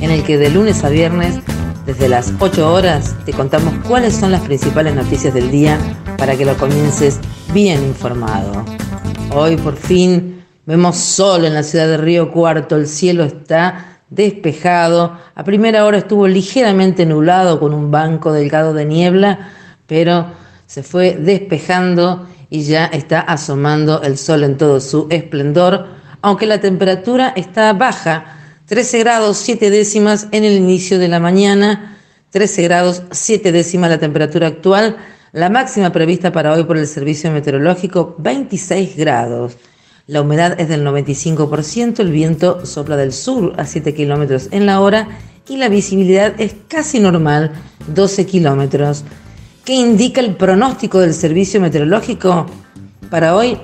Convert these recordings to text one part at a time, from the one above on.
en el que de lunes a viernes, desde las 8 horas, te contamos cuáles son las principales noticias del día para que lo comiences bien informado. Hoy por fin vemos sol en la ciudad de Río Cuarto, el cielo está despejado, a primera hora estuvo ligeramente nublado con un banco delgado de niebla, pero se fue despejando y ya está asomando el sol en todo su esplendor, aunque la temperatura está baja, 13 grados 7 décimas en el inicio de la mañana, 13 grados 7 décimas la temperatura actual, la máxima prevista para hoy por el servicio meteorológico 26 grados. La humedad es del 95%, el viento sopla del sur a 7 kilómetros en la hora y la visibilidad es casi normal, 12 kilómetros. ¿Qué indica el pronóstico del servicio meteorológico para hoy?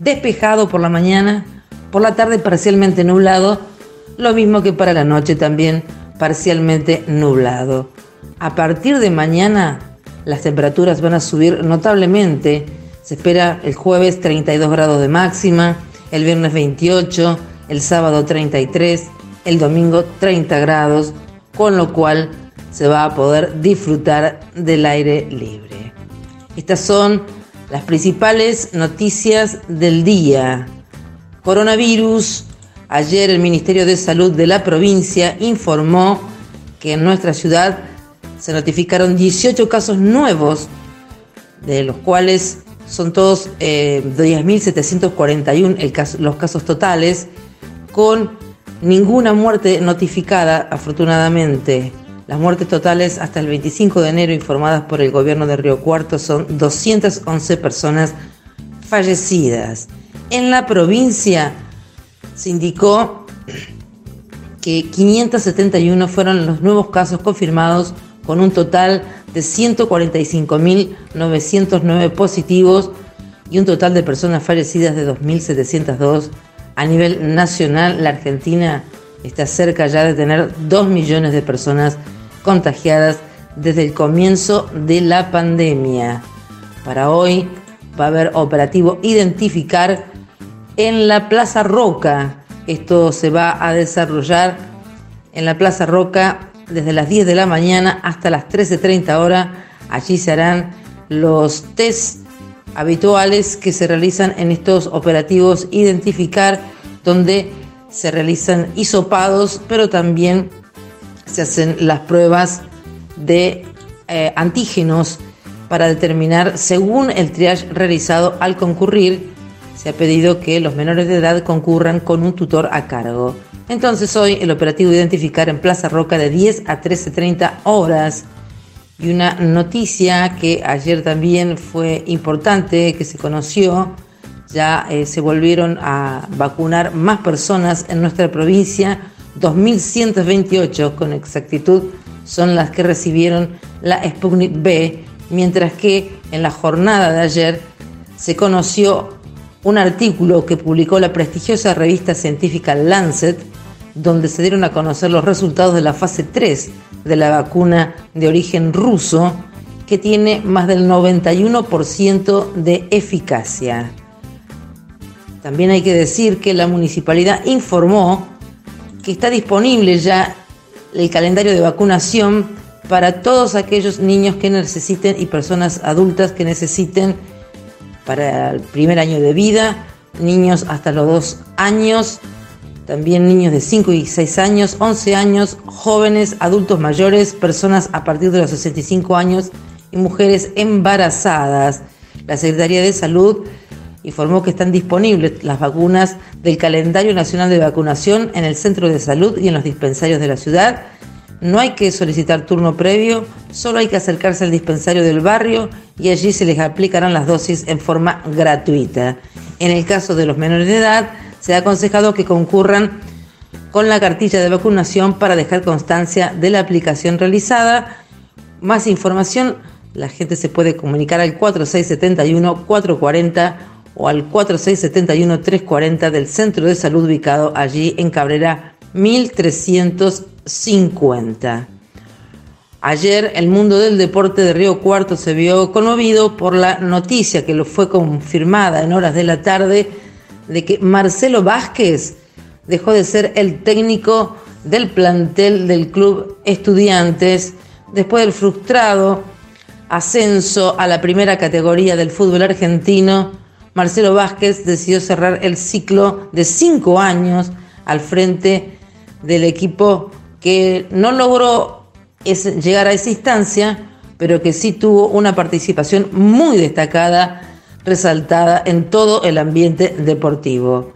Despejado por la mañana, por la tarde parcialmente nublado, lo mismo que para la noche también parcialmente nublado. A partir de mañana las temperaturas van a subir notablemente. Se espera el jueves 32 grados de máxima, el viernes 28, el sábado 33, el domingo 30 grados, con lo cual se va a poder disfrutar del aire libre. Estas son las principales noticias del día. Coronavirus. Ayer el Ministerio de Salud de la provincia informó que en nuestra ciudad se notificaron 18 casos nuevos, de los cuales son todos eh, 10.741 los casos totales, con ninguna muerte notificada, afortunadamente. Las muertes totales hasta el 25 de enero informadas por el gobierno de Río Cuarto son 211 personas fallecidas. En la provincia se indicó que 571 fueron los nuevos casos confirmados con un total de 145.909 positivos y un total de personas fallecidas de 2.702. A nivel nacional, la Argentina está cerca ya de tener 2 millones de personas contagiadas desde el comienzo de la pandemia. Para hoy va a haber operativo Identificar en la Plaza Roca. Esto se va a desarrollar en la Plaza Roca desde las 10 de la mañana hasta las 13.30 horas. Allí se harán los test habituales que se realizan en estos operativos Identificar, donde se realizan hisopados, pero también se hacen las pruebas de eh, antígenos para determinar, según el triage realizado al concurrir, se ha pedido que los menores de edad concurran con un tutor a cargo. Entonces hoy el operativo Identificar en Plaza Roca de 10 a 13.30 horas. Y una noticia que ayer también fue importante, que se conoció, ya eh, se volvieron a vacunar más personas en nuestra provincia 2.128 con exactitud son las que recibieron la Sputnik B, mientras que en la jornada de ayer se conoció un artículo que publicó la prestigiosa revista científica Lancet, donde se dieron a conocer los resultados de la fase 3 de la vacuna de origen ruso, que tiene más del 91% de eficacia. También hay que decir que la municipalidad informó que está disponible ya el calendario de vacunación para todos aquellos niños que necesiten y personas adultas que necesiten para el primer año de vida, niños hasta los dos años, también niños de 5 y 6 años, 11 años, jóvenes, adultos mayores, personas a partir de los 65 años y mujeres embarazadas. La Secretaría de Salud informó que están disponibles las vacunas del calendario nacional de vacunación en el centro de salud y en los dispensarios de la ciudad. No hay que solicitar turno previo, solo hay que acercarse al dispensario del barrio y allí se les aplicarán las dosis en forma gratuita. En el caso de los menores de edad, se ha aconsejado que concurran con la cartilla de vacunación para dejar constancia de la aplicación realizada. Más información, la gente se puede comunicar al 4671-440 o al 4671-340 del centro de salud ubicado allí en Cabrera 1350. Ayer el mundo del deporte de Río Cuarto se vio conmovido por la noticia que lo fue confirmada en horas de la tarde de que Marcelo Vázquez dejó de ser el técnico del plantel del club Estudiantes después del frustrado ascenso a la primera categoría del fútbol argentino. Marcelo Vázquez decidió cerrar el ciclo de cinco años al frente del equipo que no logró llegar a esa instancia, pero que sí tuvo una participación muy destacada, resaltada en todo el ambiente deportivo.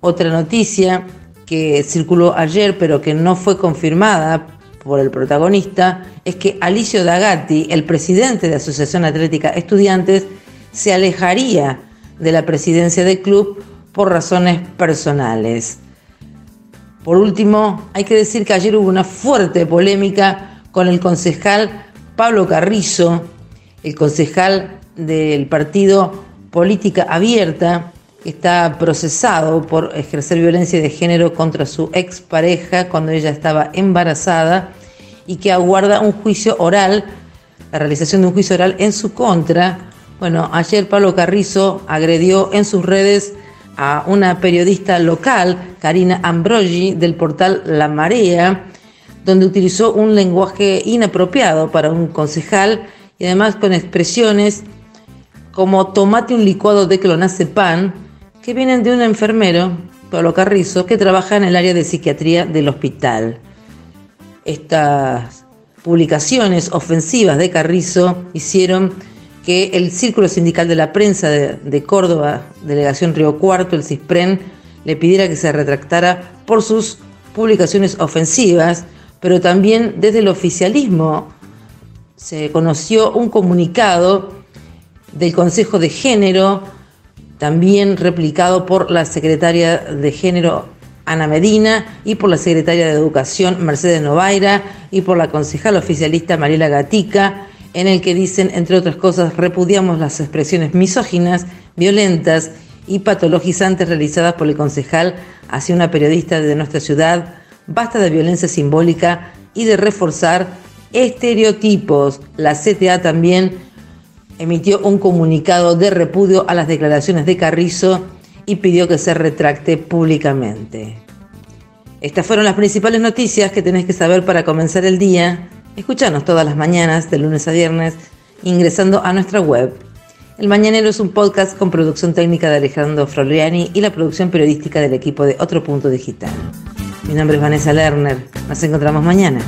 Otra noticia que circuló ayer, pero que no fue confirmada por el protagonista, es que Alicio Dagatti, el presidente de Asociación Atlética Estudiantes, se alejaría de la presidencia del club por razones personales. Por último, hay que decir que ayer hubo una fuerte polémica con el concejal Pablo Carrizo, el concejal del partido Política Abierta, que está procesado por ejercer violencia de género contra su expareja cuando ella estaba embarazada y que aguarda un juicio oral, la realización de un juicio oral en su contra. Bueno, ayer Pablo Carrizo agredió en sus redes a una periodista local, Karina Ambrogi, del portal La Marea, donde utilizó un lenguaje inapropiado para un concejal y además con expresiones como tomate un licuado de clonazepam, que vienen de un enfermero, Pablo Carrizo, que trabaja en el área de psiquiatría del hospital. Estas publicaciones ofensivas de Carrizo hicieron que el Círculo Sindical de la Prensa de, Córdoba, Delegación Río Cuarto, el CISPREN, le pidiera que se retractara por sus publicaciones ofensivas, pero también desde el oficialismo se conoció un comunicado del Consejo de Género, también replicado por la secretaria de Género Ana Medina y por la secretaria de Educación Mercedes Novaira y por la concejal oficialista Mariela Gatica, en el que dicen, entre otras cosas, repudiamos las expresiones misóginas, violentas y patologizantes realizadas por el concejal hacia una periodista de nuestra ciudad, basta de violencia simbólica y de reforzar estereotipos. La CTA también emitió un comunicado de repudio a las declaraciones de Carrizo y pidió que se retracte públicamente. Estas fueron las principales noticias que tenés que saber para comenzar el día. Escuchanos todas las mañanas, de lunes a viernes, ingresando a nuestra web. El Mañanero es un podcast con producción técnica de Alejandro Froliani y la producción periodística del equipo de Otro Punto Digital. Mi nombre es Vanessa Lerner. Nos encontramos mañana.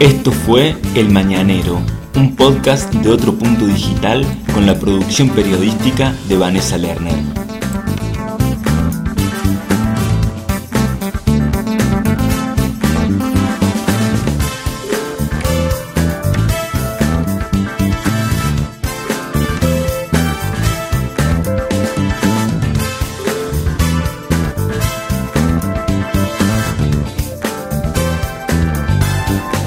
Esto fue El Mañanero, un podcast de otro punto digital con la producción periodística de Vanessa Lerner.